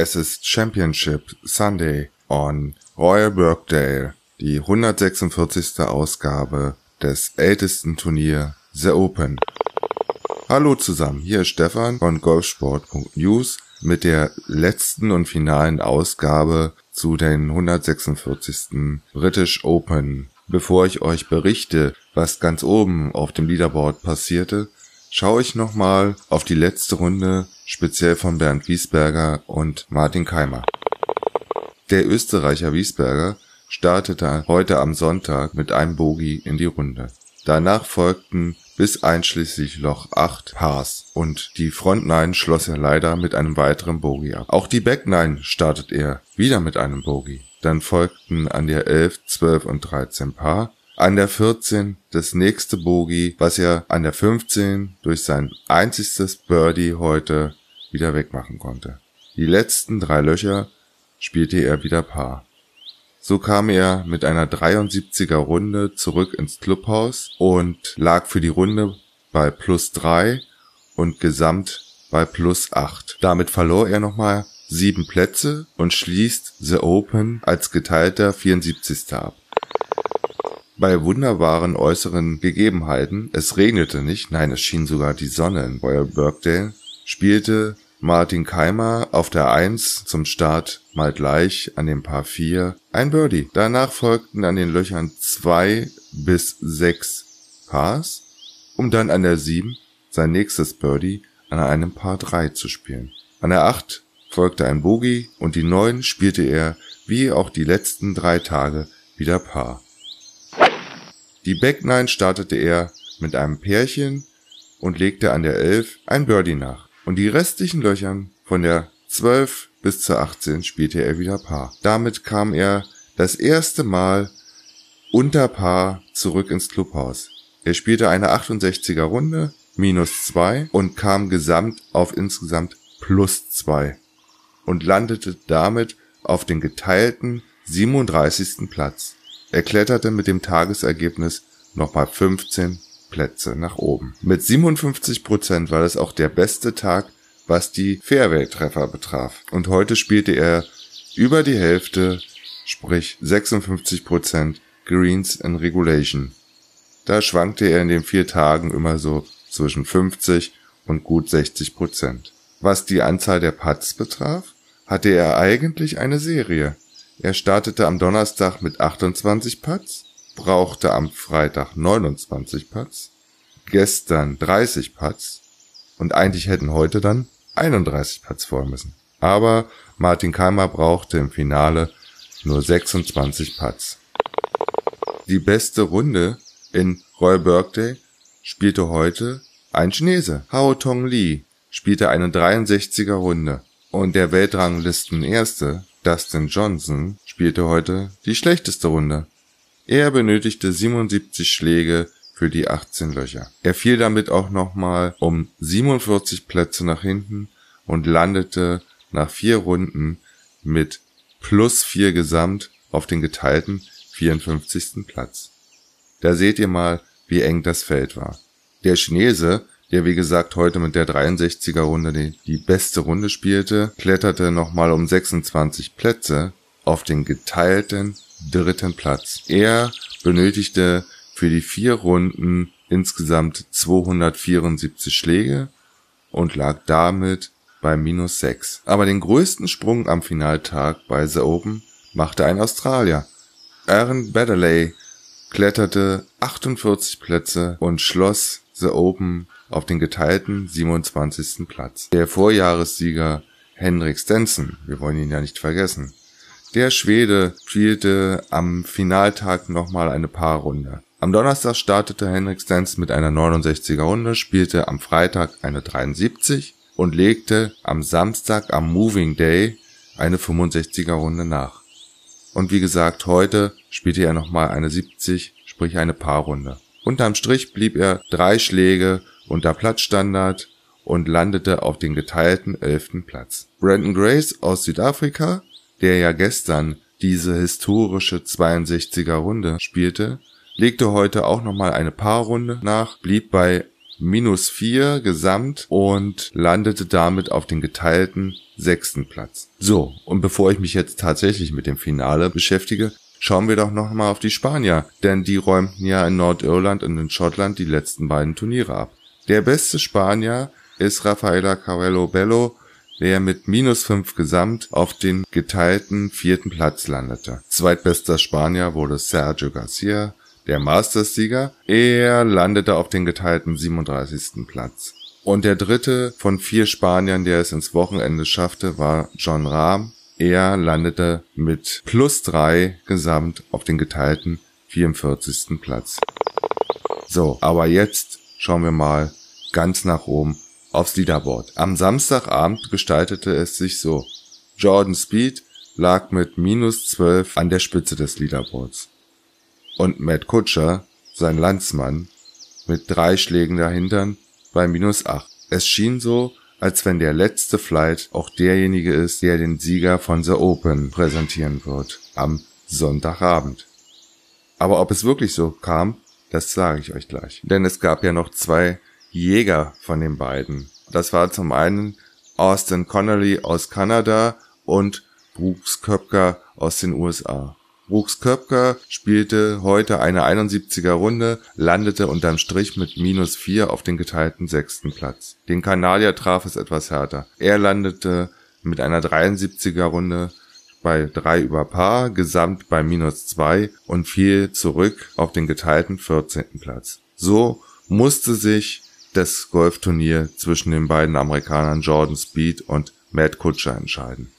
Es ist Championship Sunday on Royal Birkdale, die 146. Ausgabe des ältesten Turnier The Open. Hallo zusammen, hier ist Stefan von golfsport.news mit der letzten und finalen Ausgabe zu den 146. British Open. Bevor ich euch berichte, was ganz oben auf dem Leaderboard passierte, schaue ich nochmal auf die letzte Runde, speziell von Bernd Wiesberger und Martin Keimer. Der Österreicher Wiesberger startete heute am Sonntag mit einem Bogie in die Runde. Danach folgten bis einschließlich Loch 8 Pars und die Front 9 schloss er leider mit einem weiteren Bogie ab. Auch die Back 9 startet er wieder mit einem Bogie. Dann folgten an der 11, 12 und 13 Paar an der 14 das nächste Bogey, was er an der 15 durch sein einziges Birdie heute wieder wegmachen konnte. Die letzten drei Löcher spielte er wieder Paar. So kam er mit einer 73er Runde zurück ins Clubhaus und lag für die Runde bei plus drei und gesamt bei plus acht. Damit verlor er nochmal sieben Plätze und schließt The Open als geteilter 74. ab bei wunderbaren äußeren Gegebenheiten, es regnete nicht, nein, es schien sogar die Sonne in Royal Birkdale, spielte Martin Keimer auf der 1 zum Start mal gleich an dem Paar 4 ein Birdie. Danach folgten an den Löchern 2 bis 6 Pars, um dann an der 7 sein nächstes Birdie an einem Paar 3 zu spielen. An der 8 folgte ein Bogey und die 9 spielte er wie auch die letzten drei Tage wieder Paar. Die Back Nine startete er mit einem Pärchen und legte an der 11 ein Birdie nach. Und die restlichen Löchern von der 12 bis zur 18 spielte er wieder Paar. Damit kam er das erste Mal unter Paar zurück ins Clubhaus. Er spielte eine 68er Runde, minus 2 und kam gesamt auf insgesamt plus 2 und landete damit auf den geteilten 37. Platz. Er kletterte mit dem Tagesergebnis nochmal 15 Plätze nach oben. Mit 57 Prozent war das auch der beste Tag, was die Fairway-Treffer betraf. Und heute spielte er über die Hälfte, sprich 56 Prozent Greens in Regulation. Da schwankte er in den vier Tagen immer so zwischen 50 und gut 60 Prozent. Was die Anzahl der Putts betraf, hatte er eigentlich eine Serie. Er startete am Donnerstag mit 28 Putts, brauchte am Freitag 29 Putts, gestern 30 Putts und eigentlich hätten heute dann 31 Putts vor müssen. Aber Martin Keimer brauchte im Finale nur 26 Putts. Die beste Runde in Royal Birkday spielte heute ein Chinese. Hao Tong Li spielte eine 63er Runde und der Weltranglistenerste Dustin Johnson spielte heute die schlechteste Runde. Er benötigte 77 Schläge für die 18 Löcher. Er fiel damit auch nochmal um 47 Plätze nach hinten und landete nach vier Runden mit plus vier Gesamt auf den geteilten 54. Platz. Da seht ihr mal, wie eng das Feld war. Der Chinese, der wie gesagt heute mit der 63er Runde die, die beste Runde spielte, kletterte nochmal um 26 Plätze auf den geteilten dritten Platz. Er benötigte für die vier Runden insgesamt 274 Schläge und lag damit bei minus 6. Aber den größten Sprung am Finaltag bei The Open machte ein Australier. Aaron Baddeley kletterte 48 Plätze und schloss The Open auf den geteilten 27. Platz. Der Vorjahressieger Henrik Stenson, wir wollen ihn ja nicht vergessen, der Schwede spielte am Finaltag nochmal eine Paarrunde. Am Donnerstag startete Henrik Stenz mit einer 69er Runde, spielte am Freitag eine 73 und legte am Samstag am Moving Day eine 65er Runde nach. Und wie gesagt, heute spielte er nochmal eine 70, sprich eine Paarrunde. Unterm Strich blieb er drei Schläge unter Platzstandard und landete auf den geteilten elften Platz. Brandon Grace aus Südafrika der ja gestern diese historische 62er Runde spielte, legte heute auch nochmal eine Paarrunde nach, blieb bei minus vier gesamt und landete damit auf den geteilten sechsten Platz. So, und bevor ich mich jetzt tatsächlich mit dem Finale beschäftige, schauen wir doch nochmal auf die Spanier, denn die räumten ja in Nordirland und in Schottland die letzten beiden Turniere ab. Der beste Spanier ist Rafaela Carrello Bello, der mit minus fünf gesamt auf den geteilten vierten Platz landete. Zweitbester Spanier wurde Sergio Garcia, der Masters-Sieger. Er landete auf den geteilten 37. Platz. Und der dritte von vier Spaniern, der es ins Wochenende schaffte, war John Rahm. Er landete mit plus drei gesamt auf den geteilten 44. Platz. So, aber jetzt schauen wir mal ganz nach oben aufs Leaderboard. Am Samstagabend gestaltete es sich so. Jordan Speed lag mit minus 12 an der Spitze des Leaderboards. Und Matt Kutscher, sein Landsmann, mit drei Schlägen dahinter bei minus 8. Es schien so, als wenn der letzte Flight auch derjenige ist, der den Sieger von The Open präsentieren wird am Sonntagabend. Aber ob es wirklich so kam, das sage ich euch gleich. Denn es gab ja noch zwei Jäger von den beiden. Das war zum einen Austin Connolly aus Kanada und Brooks Köpker aus den USA. Brooks Köpker spielte heute eine 71er Runde, landete unterm Strich mit minus 4 auf den geteilten sechsten Platz. Den Kanadier traf es etwas härter. Er landete mit einer 73er Runde bei 3 über Paar, gesamt bei minus 2 und fiel zurück auf den geteilten 14. Platz. So musste sich das Golfturnier zwischen den beiden Amerikanern Jordan Speed und Matt Kutscher entscheiden.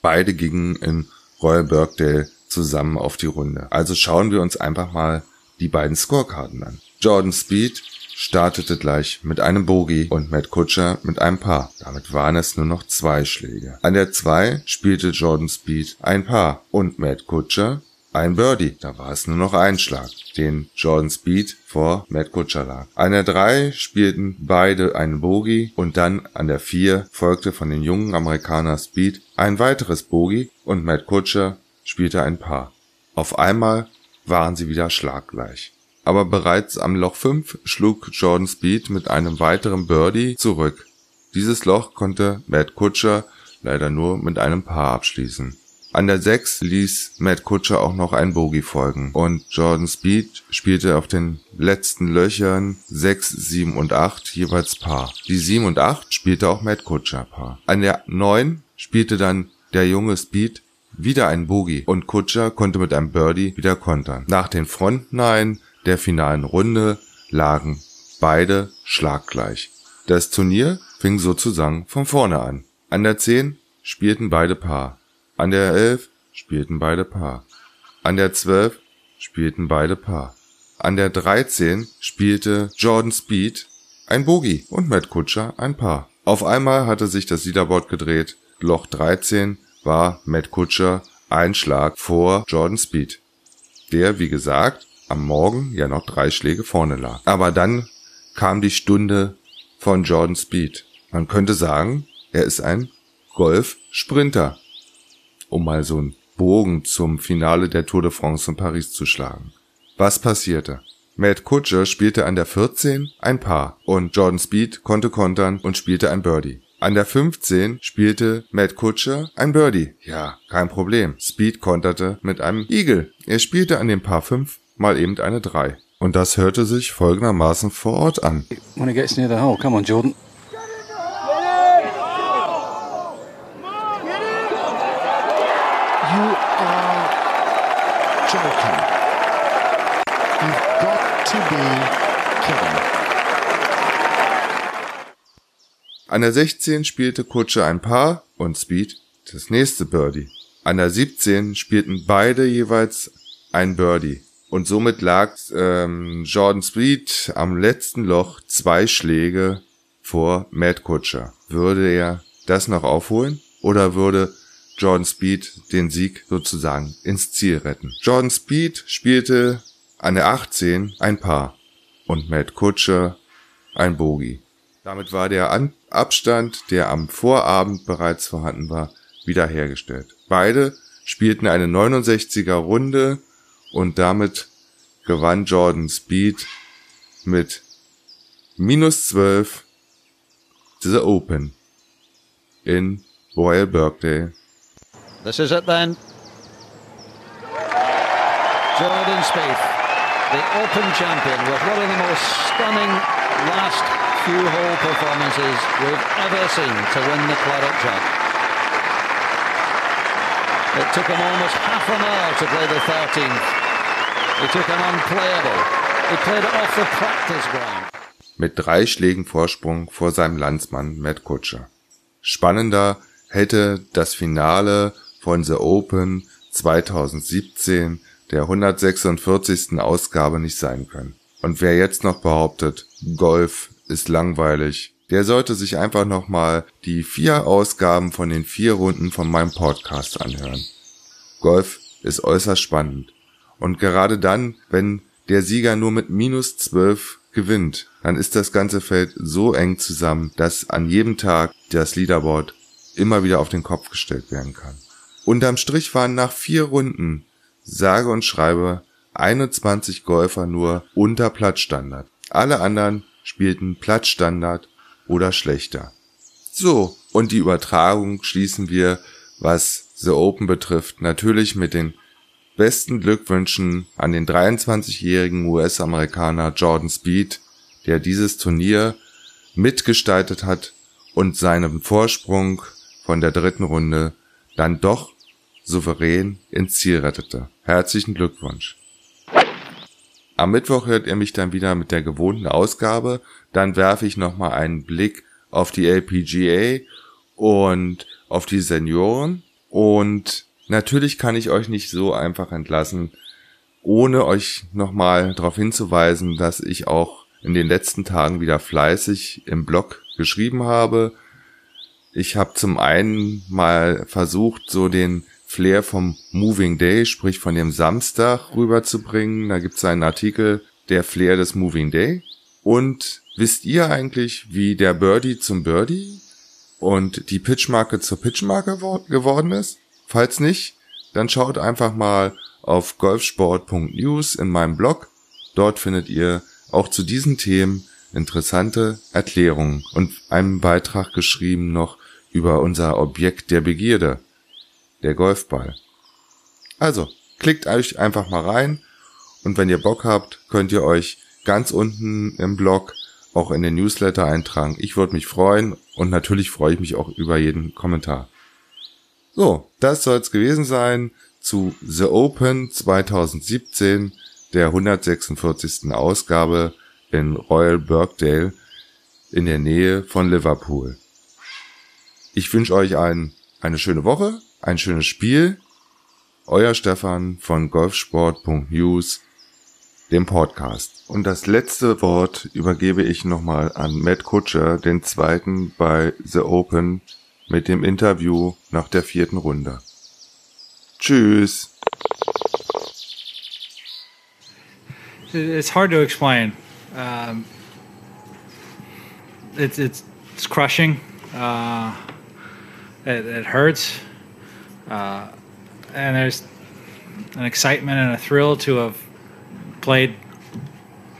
Beide gingen in Royal Birkdale zusammen auf die Runde. Also schauen wir uns einfach mal die beiden Scorekarten an. Jordan Speed startete gleich mit einem Bogey und Matt Kutscher mit einem Paar. Damit waren es nur noch zwei Schläge. An der 2 spielte Jordan Speed ein Paar und Matt Kutscher ein Birdie. Da war es nur noch ein Schlag, den Jordan Speed vor Matt Kutscher lag. An der 3 spielten beide einen Bogey und dann an der 4 folgte von den jungen Amerikaner Speed ein weiteres Bogey und Matt Kutscher spielte ein Paar. Auf einmal waren sie wieder schlaggleich. Aber bereits am Loch 5 schlug Jordan Speed mit einem weiteren Birdie zurück. Dieses Loch konnte Matt Kutscher leider nur mit einem Paar abschließen. An der 6 ließ Matt Kutscher auch noch ein Bogey folgen und Jordan Speed spielte auf den letzten Löchern 6, 7 und 8 jeweils Paar. Die 7 und 8 spielte auch Matt Kutscher Paar. An der 9 spielte dann der junge Speed wieder ein Bogey und Kutscher konnte mit einem Birdie wieder kontern. Nach den Front 9 der finalen Runde lagen beide schlaggleich. Das Turnier fing sozusagen von vorne an. An der 10 spielten beide Paar. An der Elf spielten beide Paar. An der Zwölf spielten beide Paar. An der Dreizehn spielte Jordan Speed ein Bogey und Matt Kutscher ein Paar. Auf einmal hatte sich das Leaderboard gedreht. Loch 13 war Matt Kutscher ein Schlag vor Jordan Speed, der, wie gesagt, am Morgen ja noch drei Schläge vorne lag. Aber dann kam die Stunde von Jordan Speed. Man könnte sagen, er ist ein Golf-Sprinter um mal so einen Bogen zum Finale der Tour de France in Paris zu schlagen. Was passierte? Matt Kutscher spielte an der 14 ein Paar und Jordan Speed konnte kontern und spielte ein Birdie. An der 15 spielte Matt Kutscher ein Birdie. Ja, kein Problem. Speed konterte mit einem Eagle. Er spielte an dem Paar 5 mal eben eine 3. Und das hörte sich folgendermaßen vor Ort an. When it gets near the hole, come on Jordan. An der 16 spielte Kutsche ein Paar und Speed das nächste Birdie. An der 17 spielten beide jeweils ein Birdie. Und somit lag ähm, Jordan Speed am letzten Loch zwei Schläge vor Matt Kutscher. Würde er das noch aufholen? Oder würde Jordan Speed den Sieg sozusagen ins Ziel retten. Jordan Speed spielte an der 18 ein Paar und Matt Kutscher ein Bogey. Damit war der An Abstand, der am Vorabend bereits vorhanden war, wiederhergestellt. Beide spielten eine 69er Runde und damit gewann Jordan Speed mit minus 12 The Open in Royal Birkdale. This is it then. Jordan Spieth, the Open champion, with one of the most stunning last few hole performances we've ever seen to win the Claret Jug. It took him almost half an hour to play the 13th. It took him unplayable. He played it off the practice ground. Mit drei Schlägen Vorsprung vor seinem Landsmann Matt Kutscher. Spannender hätte das Finale von The Open 2017 der 146. Ausgabe nicht sein können. Und wer jetzt noch behauptet, Golf ist langweilig, der sollte sich einfach nochmal die vier Ausgaben von den vier Runden von meinem Podcast anhören. Golf ist äußerst spannend. Und gerade dann, wenn der Sieger nur mit minus zwölf gewinnt, dann ist das ganze Feld so eng zusammen, dass an jedem Tag das Leaderboard immer wieder auf den Kopf gestellt werden kann. Unterm Strich waren nach vier Runden sage und schreibe 21 Golfer nur unter Platzstandard. Alle anderen spielten Platzstandard oder schlechter. So, und die Übertragung schließen wir, was The Open betrifft, natürlich mit den besten Glückwünschen an den 23-jährigen US-Amerikaner Jordan Speed, der dieses Turnier mitgestaltet hat und seinen Vorsprung von der dritten Runde dann doch souverän ins Ziel rettete. Herzlichen Glückwunsch. Am Mittwoch hört ihr mich dann wieder mit der gewohnten Ausgabe. Dann werfe ich nochmal einen Blick auf die LPGA und auf die Senioren. Und natürlich kann ich euch nicht so einfach entlassen, ohne euch nochmal darauf hinzuweisen, dass ich auch in den letzten Tagen wieder fleißig im Blog geschrieben habe. Ich habe zum einen mal versucht, so den Flair vom Moving Day, sprich von dem Samstag rüberzubringen. Da gibt es einen Artikel, der Flair des Moving Day. Und wisst ihr eigentlich, wie der Birdie zum Birdie und die Pitchmarke zur Pitchmarke geworden ist? Falls nicht, dann schaut einfach mal auf golfsport.news in meinem Blog. Dort findet ihr auch zu diesen Themen interessante Erklärungen und einen Beitrag geschrieben noch über unser Objekt der Begierde der Golfball. Also, klickt euch einfach mal rein und wenn ihr Bock habt, könnt ihr euch ganz unten im Blog auch in den Newsletter eintragen. Ich würde mich freuen und natürlich freue ich mich auch über jeden Kommentar. So, das soll es gewesen sein zu The Open 2017, der 146. Ausgabe in Royal Birkdale in der Nähe von Liverpool. Ich wünsche euch ein, eine schöne Woche ein schönes Spiel. Euer Stefan von golfsport.news, dem Podcast. Und das letzte Wort übergebe ich nochmal an Matt Kutscher, den zweiten bei The Open, mit dem Interview nach der vierten Runde. Tschüss. It's hard to explain. Um, it's, it's, it's crushing. Uh, it, it hurts. Uh, and there's an excitement and a thrill to have played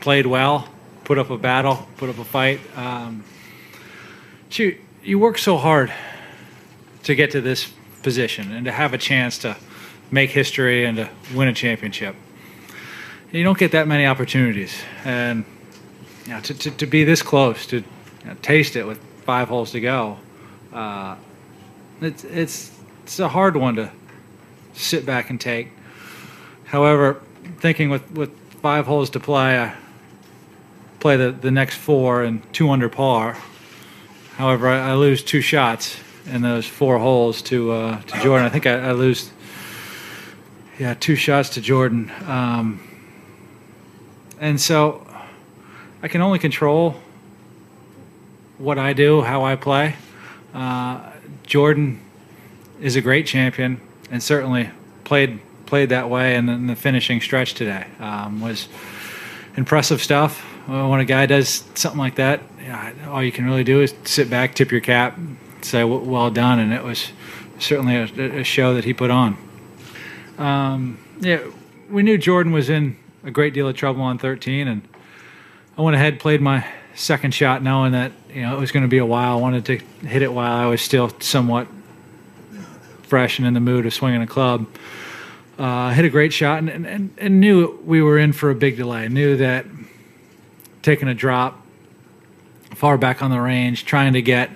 played well, put up a battle, put up a fight. Um, you you work so hard to get to this position and to have a chance to make history and to win a championship. You don't get that many opportunities, and you know, to, to, to be this close to you know, taste it with five holes to go, uh, it's it's it's a hard one to sit back and take. However, thinking with, with five holes to play, I play the, the next four and two under par. However, I, I lose two shots in those four holes to uh, to Jordan. I think I, I, lose, yeah, two shots to Jordan. Um, and so I can only control what I do, how I play. Uh, Jordan is a great champion and certainly played played that way. And then the finishing stretch today um, was impressive stuff. When a guy does something like that, all you can really do is sit back, tip your cap, say well done, and it was certainly a, a show that he put on. Um, yeah, we knew Jordan was in a great deal of trouble on 13, and I went ahead, played my second shot, knowing that you know it was going to be a while. I wanted to hit it while I was still somewhat fresh and in the mood of swinging a club. Uh, hit a great shot and, and, and knew we were in for a big delay. Knew that taking a drop far back on the range, trying to get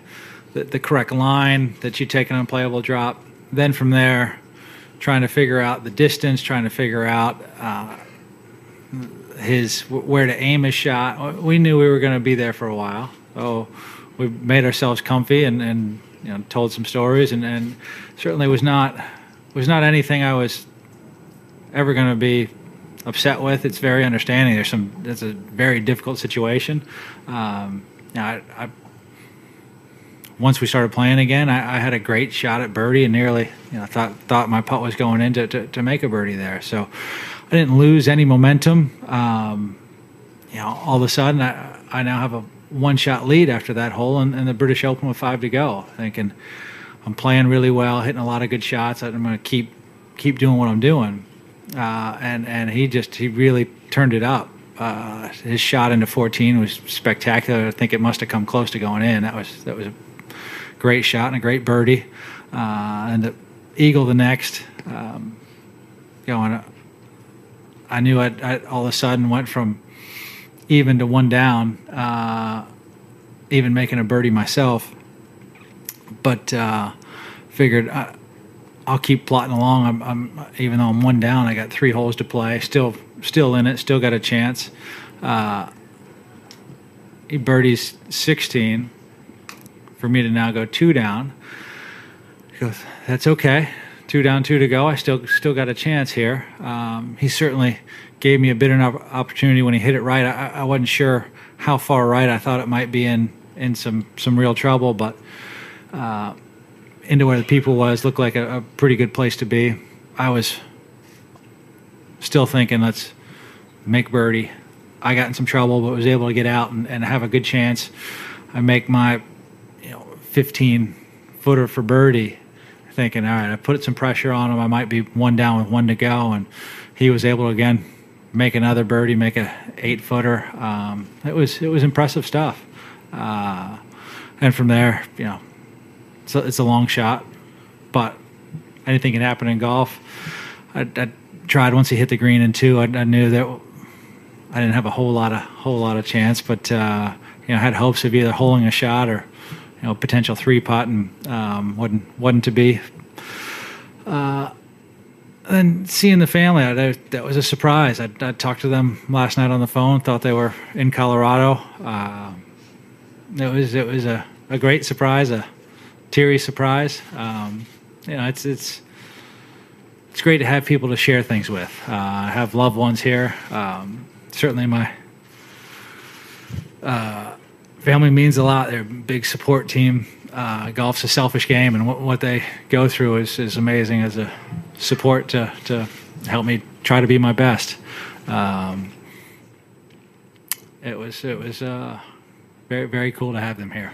the, the correct line that you take an unplayable drop. Then from there, trying to figure out the distance, trying to figure out uh, his where to aim his shot. We knew we were going to be there for a while. So we made ourselves comfy and, and you know told some stories and, and certainly was not was not anything I was ever going to be upset with. It's very understanding. There's some. It's a very difficult situation. Um, I, I, once we started playing again, I, I, had a great shot at birdie and nearly, you know, thought thought my putt was going in to, to, to make a birdie there. So I didn't lose any momentum. Um, you know, all of a sudden, I, I now have a one shot lead after that hole and, and the British Open with five to go. Thinking I'm playing really well, hitting a lot of good shots. I'm going to keep keep doing what I'm doing uh, and and he just he really turned it up. Uh, his shot into 14 was spectacular. I think it must have come close to going in. That was that was a great shot and a great birdie. Uh, and the eagle the next, um, going. I knew I all of a sudden went from even to one down, uh, even making a birdie myself. But uh, figured uh, I'll keep plotting along. I'm, I'm, even though I'm one down, I got three holes to play. Still, still in it. Still got a chance. Uh, he birdies 16 for me to now go two down. He goes, that's okay. Two down, two to go. I still, still got a chance here. Um, he certainly gave me a bit of an opportunity when he hit it right. I, I wasn't sure how far right. I thought it might be in in some some real trouble, but. Uh, into where the people was looked like a, a pretty good place to be. I was still thinking, let's make birdie. I got in some trouble, but was able to get out and, and have a good chance. I make my, you know, 15 footer for birdie, thinking, all right, I put some pressure on him. I might be one down with one to go, and he was able to again make another birdie, make a eight footer. Um, it was it was impressive stuff. Uh, and from there, you know, it's a, it's a long shot, but anything can happen in golf. I, I tried once he hit the green in two. I, I, knew that I didn't have a whole lot of whole lot of chance, but uh, you know, had hopes of either holding a shot or you know potential three putt, and um, wasn't wasn't to be. Uh, and seeing the family, I, that was a surprise. I, I, talked to them last night on the phone. Thought they were in Colorado. Uh, it was it was a, a great surprise. A teary surprise. Um, you know, it's it's it's great to have people to share things with. Uh, I have loved ones here. Um, certainly, my uh, family means a lot. They're a big support team. Uh, golf's a selfish game, and what, what they go through is, is amazing as a support to, to help me try to be my best. Um, it was it was uh, very very cool to have them here.